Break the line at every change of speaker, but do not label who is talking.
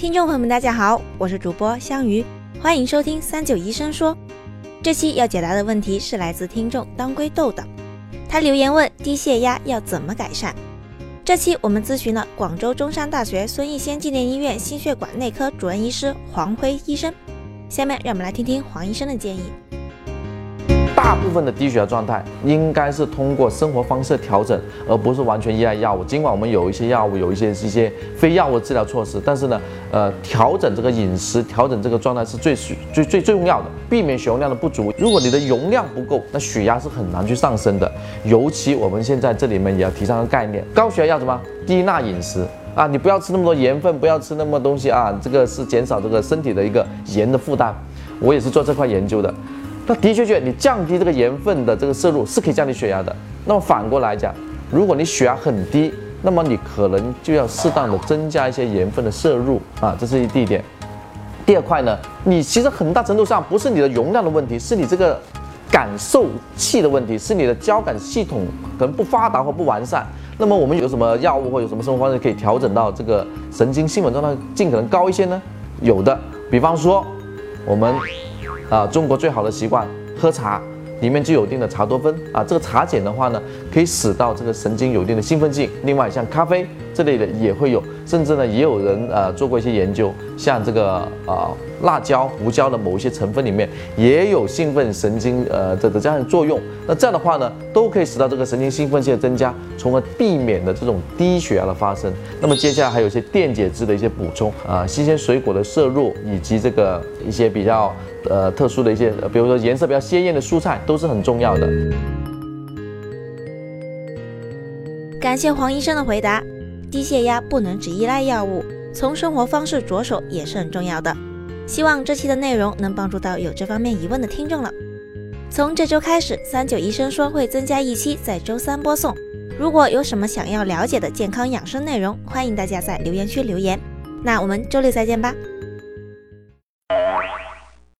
听众朋友们，大家好，我是主播香鱼，欢迎收听三九医生说。这期要解答的问题是来自听众当归豆的，他留言问低血压要怎么改善。这期我们咨询了广州中山大学孙逸仙纪念医院心血管内科主任医师黄辉医生。下面让我们来听听黄医生的建议。
大部分的低血压状态应该是通过生活方式调整，而不是完全依赖药物。尽管我们有一些药物，有一些一些非药物治疗措施，但是呢，呃，调整这个饮食，调整这个状态是最最最最重要的，避免血容量的不足。如果你的容量不够，那血压是很难去上升的。尤其我们现在这里面也要提倡个概念，高血压要什么？低钠饮食啊，你不要吃那么多盐分，不要吃那么多东西啊，这个是减少这个身体的一个盐的负担。我也是做这块研究的。那的确确，你降低这个盐分的这个摄入是可以降低血压的。那么反过来讲，如果你血压很低，那么你可能就要适当的增加一些盐分的摄入啊，这是一第一点。第二块呢，你其实很大程度上不是你的容量的问题，是你这个感受器的问题，是你的交感系统可能不发达或不完善。那么我们有什么药物或有什么生活方式可以调整到这个神经兴奋状态尽可能高一些呢？有的，比方说我们。啊，中国最好的习惯喝茶，里面就有一定的茶多酚啊。这个茶碱的话呢，可以使到这个神经有一定的兴奋性。另外，像咖啡这类的也会有，甚至呢，也有人呃做过一些研究，像这个啊。辣椒、胡椒的某一些成分里面也有兴奋神经呃的的这样的作用，那这样的话呢，都可以使到这个神经兴奋性的增加，从而避免的这种低血压的发生。那么接下来还有一些电解质的一些补充啊，新鲜水果的摄入，以及这个一些比较呃特殊的一些，比如说颜色比较鲜艳的蔬菜，都是很重要的。
感谢黄医生的回答，低血压不能只依赖药物，从生活方式着手也是很重要的。希望这期的内容能帮助到有这方面疑问的听众了。从这周开始，三九医生说会增加一期在周三播送。如果有什么想要了解的健康养生内容，欢迎大家在留言区留言。那我们周六再见吧。